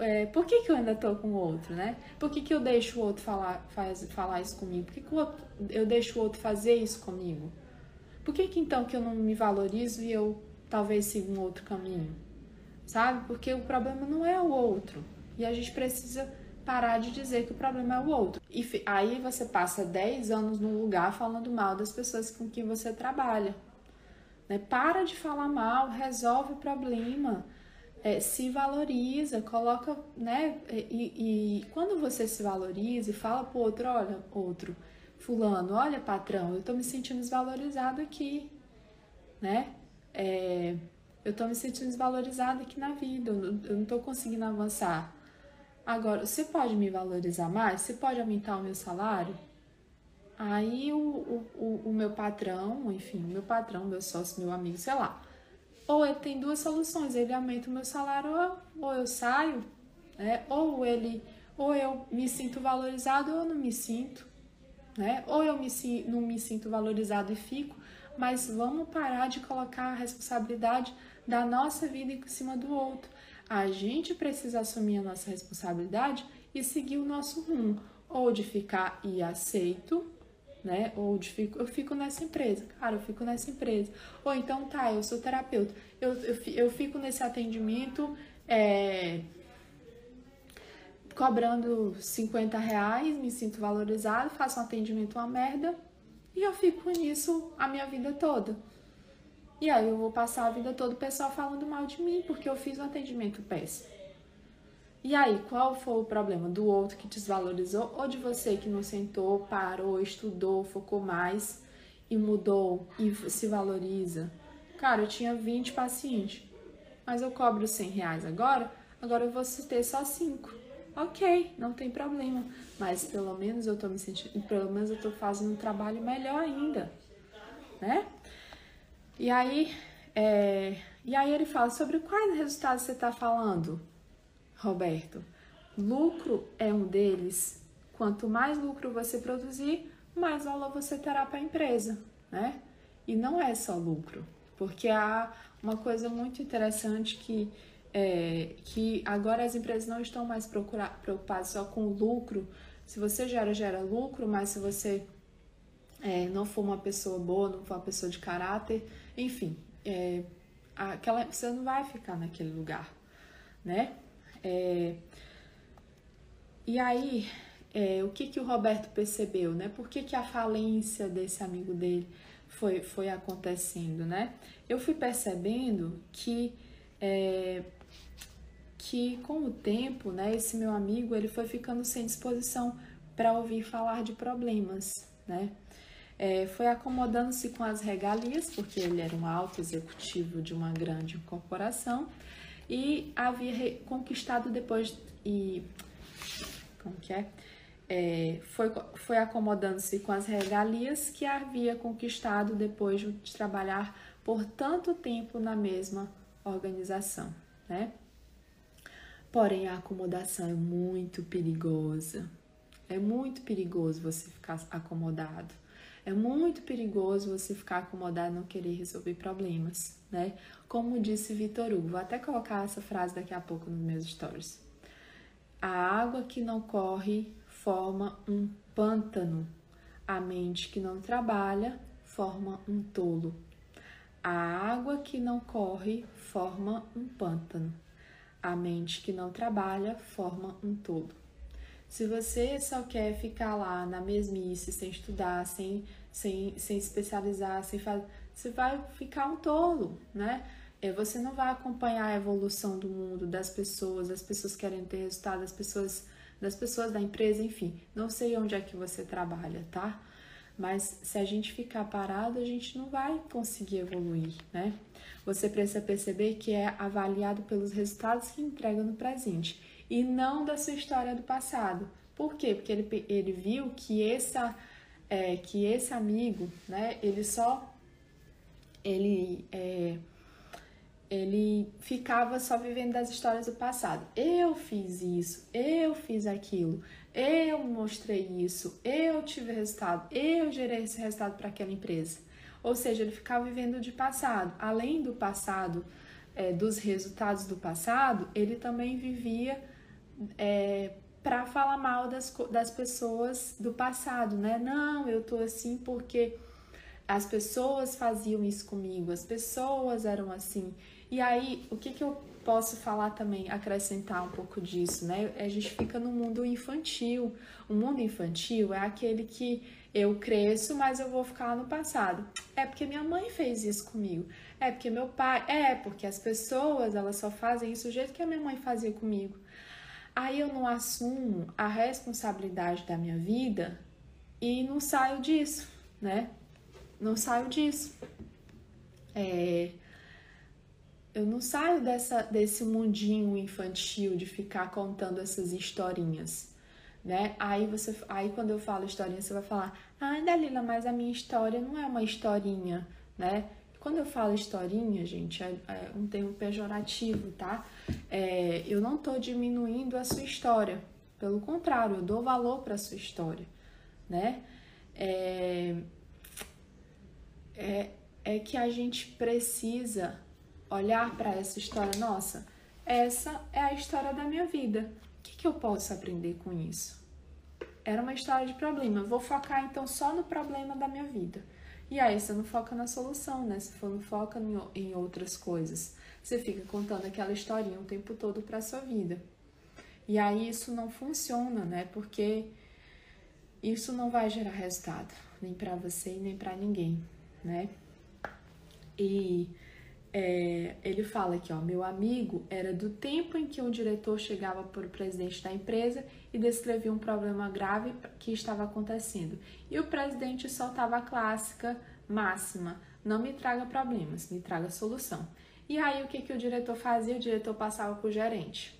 é, por que, que eu ainda tô com o outro, né? Por que, que eu deixo o outro falar, faz, falar isso comigo? Por que, que outro, eu deixo o outro fazer isso comigo? Por que, que então que eu não me valorizo e eu talvez siga um outro caminho? Sabe? Porque o problema não é o outro. E a gente precisa parar de dizer que o problema é o outro. E aí você passa 10 anos num lugar falando mal das pessoas com quem você trabalha. Né? Para de falar mal, resolve o problema é, se valoriza, coloca, né? E, e, quando você se valoriza e fala pro outro, olha, outro, fulano, olha, patrão, eu tô me sentindo desvalorizado aqui, né? É, eu tô me sentindo desvalorizado aqui na vida, eu, não tô conseguindo avançar. Agora, você pode me valorizar mais? Você pode aumentar o meu salário? Aí o, o, o meu patrão, enfim, o meu patrão, meu sócio, meu amigo, sei lá, ou ele tem duas soluções, ele aumenta o meu salário ou eu saio, né? Ou ele, ou eu me sinto valorizado ou eu não me sinto, né? Ou eu me, não me sinto valorizado e fico, mas vamos parar de colocar a responsabilidade da nossa vida em cima do outro. A gente precisa assumir a nossa responsabilidade e seguir o nosso rumo, ou de ficar e aceito, né? Ou de fico, eu fico nessa empresa, cara, eu fico nessa empresa. Ou então, tá, eu sou terapeuta, eu, eu, eu fico nesse atendimento é, cobrando 50 reais, me sinto valorizado, faço um atendimento uma merda e eu fico nisso a minha vida toda. E aí eu vou passar a vida toda o pessoal falando mal de mim porque eu fiz um atendimento péssimo. E aí, qual foi o problema? Do outro que desvalorizou ou de você que não sentou, parou, estudou, focou mais e mudou e se valoriza? Cara, eu tinha 20 pacientes, mas eu cobro 100 reais agora, agora eu vou ter só 5. Ok, não tem problema, mas pelo menos eu tô me sentindo, pelo menos eu tô fazendo um trabalho melhor ainda, né? E aí, é, e aí ele fala sobre quais resultados você está falando? Roberto, lucro é um deles. Quanto mais lucro você produzir, mais valor você terá para a empresa, né? E não é só lucro, porque há uma coisa muito interessante que é, que agora as empresas não estão mais preocupadas só com o lucro. Se você gera, gera lucro, mas se você é, não for uma pessoa boa, não for uma pessoa de caráter, enfim, é, aquela, você não vai ficar naquele lugar, né? É, e aí, é, o que, que o Roberto percebeu, né? Por que, que a falência desse amigo dele foi, foi acontecendo, né? Eu fui percebendo que, é, que com o tempo, né, esse meu amigo, ele foi ficando sem disposição para ouvir falar de problemas, né? É, foi acomodando-se com as regalias, porque ele era um alto executivo de uma grande corporação, e havia conquistado depois e como que é? é foi, foi acomodando-se com as regalias que havia conquistado depois de trabalhar por tanto tempo na mesma organização, né? Porém, a acomodação é muito perigosa. É muito perigoso você ficar acomodado. É muito perigoso você ficar acomodado e não querer resolver problemas, né? Como disse Vitor Hugo, vou até colocar essa frase daqui a pouco nos meus stories. A água que não corre forma um pântano. A mente que não trabalha forma um tolo. A água que não corre forma um pântano. A mente que não trabalha forma um tolo. Se você só quer ficar lá na mesmice, sem estudar, sem, sem, sem especializar, sem fazer, você vai ficar um tolo, né? É, você não vai acompanhar a evolução do mundo, das pessoas, as pessoas querem ter resultado, as pessoas das pessoas da empresa, enfim. Não sei onde é que você trabalha, tá? Mas se a gente ficar parado, a gente não vai conseguir evoluir, né? Você precisa perceber que é avaliado pelos resultados que entrega no presente e não da sua história do passado. Por quê? Porque ele, ele viu que, essa, é, que esse amigo, né, ele só ele, é, ele ficava só vivendo das histórias do passado. Eu fiz isso, eu fiz aquilo, eu mostrei isso, eu tive resultado, eu gerei esse resultado para aquela empresa. Ou seja, ele ficava vivendo de passado. Além do passado, é, dos resultados do passado, ele também vivia é, para falar mal das, das pessoas do passado, né? Não, eu tô assim porque as pessoas faziam isso comigo, as pessoas eram assim. E aí, o que, que eu posso falar também, acrescentar um pouco disso, né? A gente fica no mundo infantil. O mundo infantil é aquele que eu cresço, mas eu vou ficar no passado. É porque minha mãe fez isso comigo. É porque meu pai. É porque as pessoas elas só fazem isso do jeito que a minha mãe fazia comigo. Aí eu não assumo a responsabilidade da minha vida e não saio disso, né? Não saio disso. É, eu não saio dessa, desse mundinho infantil de ficar contando essas historinhas, né? Aí você, aí quando eu falo historinha, você vai falar, ah, Dalila, mas a minha história não é uma historinha, né? Quando eu falo historinha, gente, é, é um termo pejorativo, tá? É, eu não estou diminuindo a sua história. Pelo contrário, eu dou valor para a sua história, né? É, é, é que a gente precisa olhar para essa história. Nossa, essa é a história da minha vida. O que, que eu posso aprender com isso? Era uma história de problema. vou focar então só no problema da minha vida. E aí você não foca na solução, né? Você não foca em outras coisas. Você fica contando aquela historinha o tempo todo para sua vida. E aí isso não funciona, né? Porque isso não vai gerar resultado, nem para você e nem para ninguém, né? E é, ele fala aqui, ó, meu amigo era do tempo em que um diretor chegava para o presidente da empresa e descrevia um problema grave que estava acontecendo. E o presidente soltava a clássica máxima: não me traga problemas, me traga solução. E aí o que, que o diretor fazia? O diretor passava para o gerente.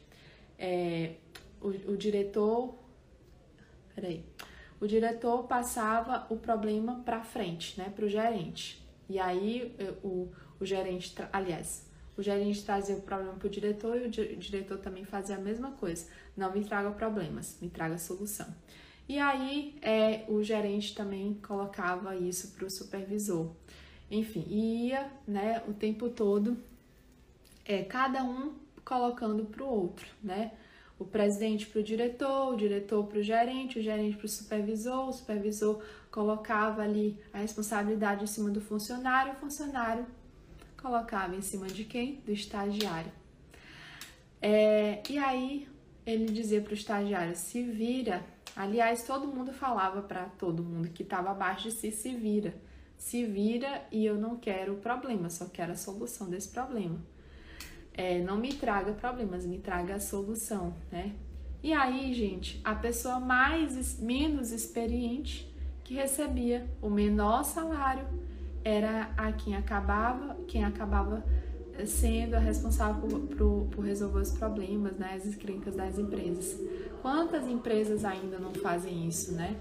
É, o, o diretor. Peraí. O diretor passava o problema para frente, né, para o gerente. E aí o, o gerente, aliás, o gerente trazia o problema para o diretor e o diretor também fazia a mesma coisa. Não me traga problemas, me traga solução. E aí é, o gerente também colocava isso para o supervisor. Enfim, ia né, o tempo todo, é, cada um colocando para o outro, né? O presidente para o diretor, o diretor para o gerente, o gerente para o supervisor, o supervisor colocava ali a responsabilidade em cima do funcionário, o funcionário colocava em cima de quem? Do estagiário. É, e aí ele dizia para o estagiário: se vira. Aliás, todo mundo falava para todo mundo que estava abaixo de si: se vira. Se vira e eu não quero o problema, só quero a solução desse problema. É, não me traga problemas, me traga a solução, né? E aí, gente, a pessoa mais menos experiente que recebia o menor salário era a quem acabava, quem acabava sendo a responsável por, por, por, resolver os problemas, né, as encrencas das empresas. Quantas empresas ainda não fazem isso, né?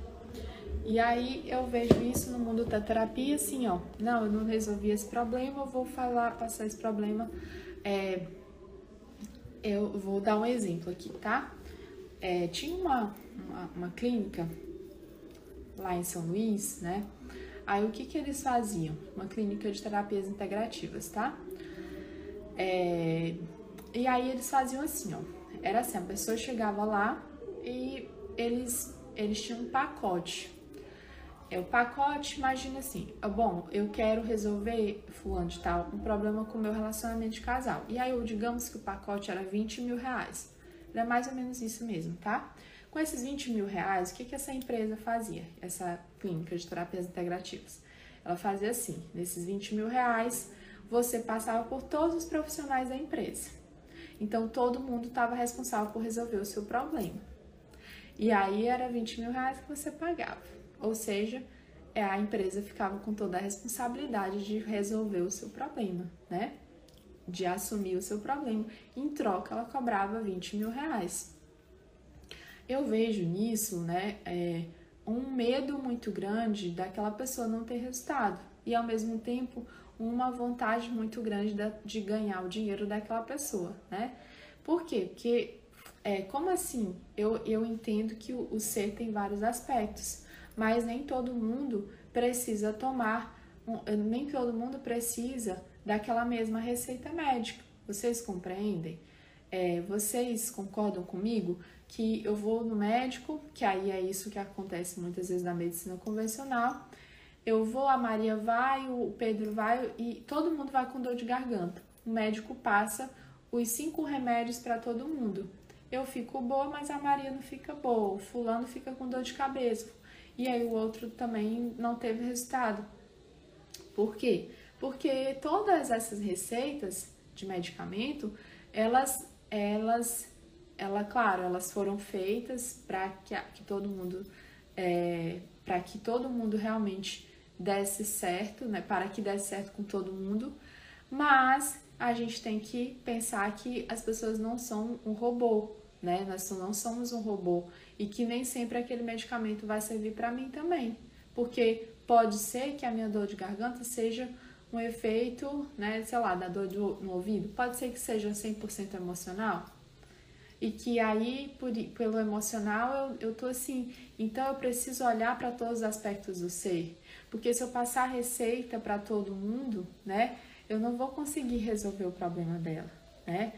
E aí eu vejo isso no mundo da terapia, assim, ó, não, eu não resolvi esse problema, eu vou falar, passar esse problema, é, eu vou dar um exemplo aqui, tá? É, tinha uma, uma, uma clínica lá em São Luís, né? Aí o que, que eles faziam? Uma clínica de terapias integrativas, tá? É... E aí eles faziam assim, ó. Era assim, a pessoa chegava lá e eles, eles tinham um pacote. É o pacote, imagina assim, bom, eu quero resolver, fulano de tal, um problema com o meu relacionamento de casal. E aí, digamos que o pacote era 20 mil reais. Era mais ou menos isso mesmo, tá? Com esses 20 mil reais, o que, que essa empresa fazia? Essa clínica de terapias integrativas. Ela fazia assim: nesses 20 mil reais, você passava por todos os profissionais da empresa. Então, todo mundo estava responsável por resolver o seu problema. E aí era 20 mil reais que você pagava. Ou seja, é, a empresa ficava com toda a responsabilidade de resolver o seu problema, né? De assumir o seu problema. Em troca, ela cobrava 20 mil reais. Eu vejo nisso, né, é, um medo muito grande daquela pessoa não ter resultado. E ao mesmo tempo, uma vontade muito grande de ganhar o dinheiro daquela pessoa, né? Por quê? Porque, é, como assim? Eu, eu entendo que o, o ser tem vários aspectos mas nem todo mundo precisa tomar, nem todo mundo precisa daquela mesma receita médica. Vocês compreendem? É, vocês concordam comigo que eu vou no médico, que aí é isso que acontece muitas vezes na medicina convencional. Eu vou, a Maria vai, o Pedro vai e todo mundo vai com dor de garganta. O médico passa os cinco remédios para todo mundo. Eu fico boa, mas a Maria não fica boa. O fulano fica com dor de cabeça e aí o outro também não teve resultado. Por quê? Porque todas essas receitas de medicamento, elas, elas, ela, claro, elas foram feitas para que, que todo mundo, é, para que todo mundo realmente desse certo, né? Para que desse certo com todo mundo, mas a gente tem que pensar que as pessoas não são um robô, né? Nós não somos um robô. E que nem sempre aquele medicamento vai servir para mim também, porque pode ser que a minha dor de garganta seja um efeito, né, sei lá, da dor do, no ouvido, pode ser que seja 100% emocional, e que aí, por, pelo emocional, eu, eu tô assim, então eu preciso olhar para todos os aspectos do ser, porque se eu passar receita para todo mundo, né, eu não vou conseguir resolver o problema dela, né,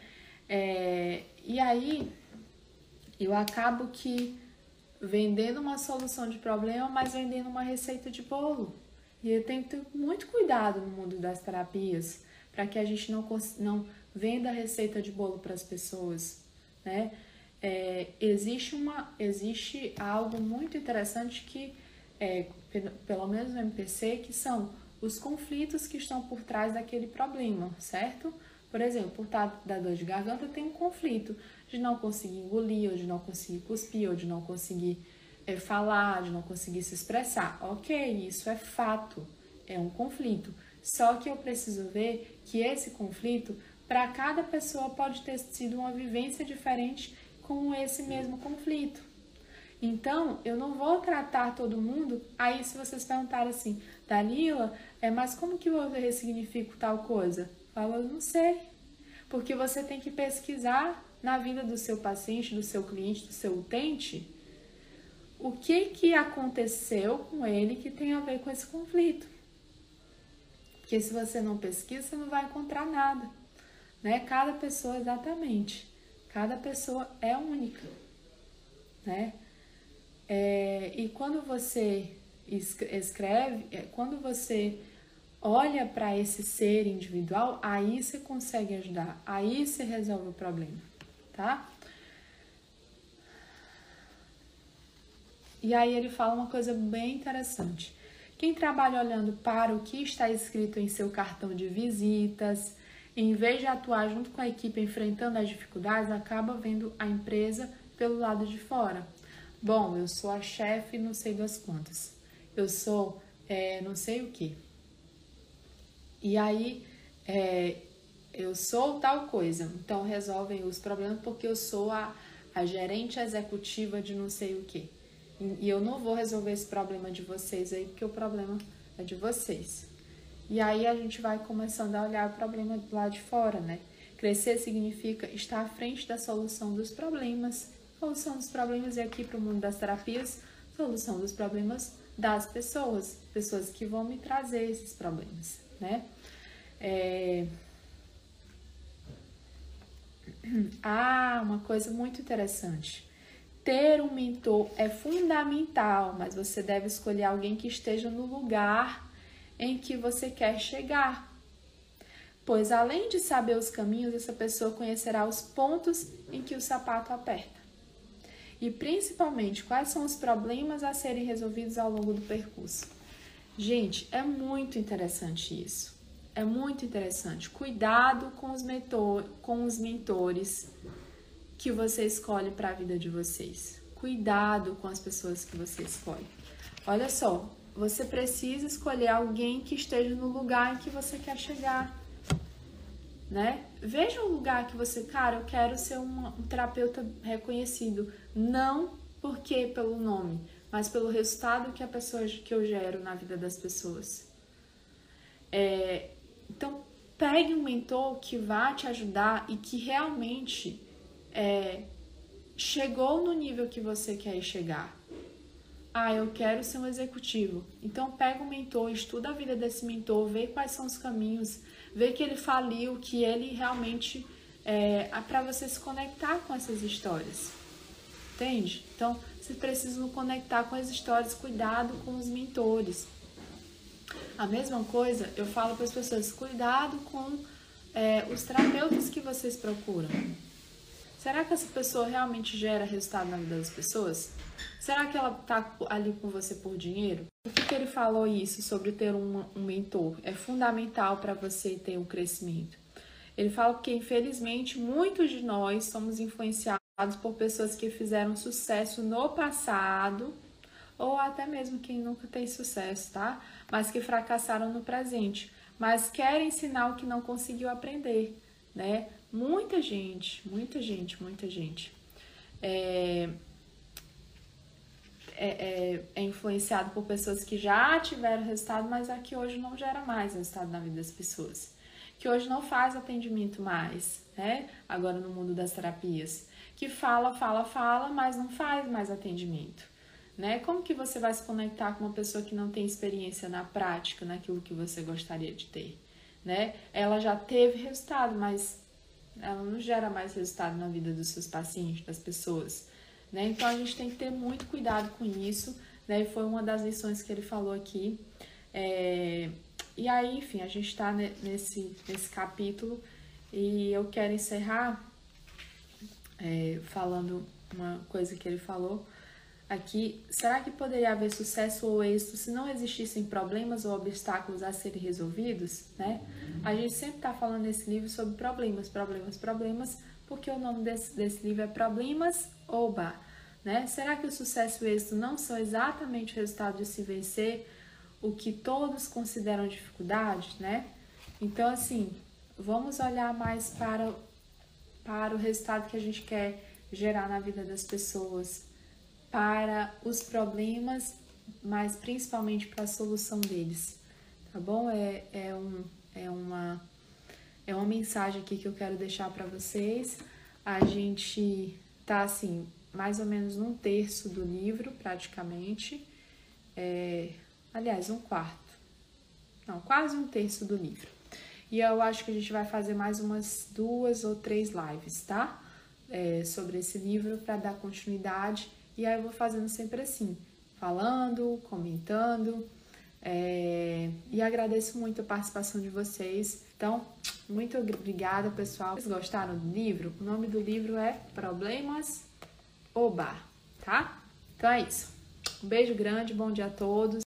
é, e aí eu acabo que vendendo uma solução de problema, mas vendendo uma receita de bolo. E eu tenho que ter muito cuidado no mundo das terapias para que a gente não, não venda receita de bolo para as pessoas, né? É, existe, uma, existe algo muito interessante que, é, pelo menos no MPC, que são os conflitos que estão por trás daquele problema, certo? Por exemplo, por estar da dor de garganta tem um conflito de não conseguir engolir, ou de não conseguir cuspir, ou de não conseguir é, falar, de não conseguir se expressar. Ok, isso é fato, é um conflito. Só que eu preciso ver que esse conflito, para cada pessoa, pode ter sido uma vivência diferente com esse mesmo conflito. Então, eu não vou tratar todo mundo. Aí, se vocês perguntarem assim, Dalila, é, mas como que eu ressignifico tal coisa? Eu falo, eu não sei. Porque você tem que pesquisar na vida do seu paciente, do seu cliente, do seu utente, o que que aconteceu com ele que tem a ver com esse conflito. Porque se você não pesquisa, você não vai encontrar nada, né? Cada pessoa exatamente, cada pessoa é única, né? É, e quando você escreve, é, quando você olha para esse ser individual, aí você consegue ajudar, aí você resolve o problema tá? E aí ele fala uma coisa bem interessante. Quem trabalha olhando para o que está escrito em seu cartão de visitas, em vez de atuar junto com a equipe enfrentando as dificuldades, acaba vendo a empresa pelo lado de fora. Bom, eu sou a chefe, não sei das quantas. Eu sou é, não sei o que. E aí é, eu sou tal coisa, então resolvem os problemas porque eu sou a, a gerente executiva de não sei o que. E eu não vou resolver esse problema de vocês aí, porque o problema é de vocês. E aí a gente vai começando a olhar o problema do lado de fora, né? Crescer significa estar à frente da solução dos problemas. Solução dos problemas é aqui para o mundo das terapias, solução dos problemas das pessoas, pessoas que vão me trazer esses problemas, né? É, ah, uma coisa muito interessante. Ter um mentor é fundamental, mas você deve escolher alguém que esteja no lugar em que você quer chegar. Pois além de saber os caminhos, essa pessoa conhecerá os pontos em que o sapato aperta. E principalmente quais são os problemas a serem resolvidos ao longo do percurso. Gente, é muito interessante isso é muito interessante. Cuidado com os, mentor, com os mentores que você escolhe para a vida de vocês. Cuidado com as pessoas que você escolhe. Olha só, você precisa escolher alguém que esteja no lugar em que você quer chegar. Né? Veja um lugar que você, cara, eu quero ser um, um terapeuta reconhecido. Não porque pelo nome, mas pelo resultado que a pessoa que eu gero na vida das pessoas. É, então, pegue um mentor que vá te ajudar e que realmente é, chegou no nível que você quer chegar. Ah, eu quero ser um executivo. Então pega um mentor, estuda a vida desse mentor, vê quais são os caminhos, vê que ele faliu, que ele realmente é, para você se conectar com essas histórias. Entende? Então, você precisa conectar com as histórias, cuidado com os mentores. A mesma coisa eu falo para as pessoas: cuidado com é, os terapeutas que vocês procuram. Será que essa pessoa realmente gera resultado na vida das pessoas? Será que ela está ali com você por dinheiro? Por que, que ele falou isso sobre ter um, um mentor? É fundamental para você ter um crescimento. Ele fala que, infelizmente, muitos de nós somos influenciados por pessoas que fizeram sucesso no passado, ou até mesmo quem nunca tem sucesso, tá? Mas que fracassaram no presente, mas querem ensinar o que não conseguiu aprender, né? Muita gente, muita gente, muita gente é, é, é, é, influenciado por pessoas que já tiveram resultado, mas aqui hoje não gera mais resultado na vida das pessoas. Que hoje não faz atendimento mais, né? Agora no mundo das terapias. Que fala, fala, fala, mas não faz mais atendimento. Né? Como que você vai se conectar com uma pessoa que não tem experiência na prática, naquilo que você gostaria de ter? Né? Ela já teve resultado, mas ela não gera mais resultado na vida dos seus pacientes, das pessoas. Né? Então a gente tem que ter muito cuidado com isso, né? Foi uma das lições que ele falou aqui. É... E aí, enfim, a gente está nesse, nesse capítulo e eu quero encerrar é, falando uma coisa que ele falou aqui. Será que poderia haver sucesso ou êxito se não existissem problemas ou obstáculos a serem resolvidos? Né? A gente sempre está falando nesse livro sobre problemas, problemas, problemas, porque o nome desse, desse livro é Problemas Oba. Né? Será que o sucesso e o êxito não são exatamente o resultado de se vencer o que todos consideram dificuldade? Né? Então, assim, vamos olhar mais para, para o resultado que a gente quer gerar na vida das pessoas, para os problemas, mas principalmente para a solução deles, tá bom? É, é, um, é, uma, é uma mensagem aqui que eu quero deixar para vocês. A gente tá assim, mais ou menos um terço do livro, praticamente. É, aliás, um quarto. Não, quase um terço do livro. E eu acho que a gente vai fazer mais umas duas ou três lives, tá? É, sobre esse livro para dar continuidade e aí eu vou fazendo sempre assim, falando, comentando. É... E agradeço muito a participação de vocês. Então, muito obrigada, pessoal. Vocês gostaram do livro? O nome do livro é Problemas Oba, tá? Então é isso. Um beijo grande, bom dia a todos.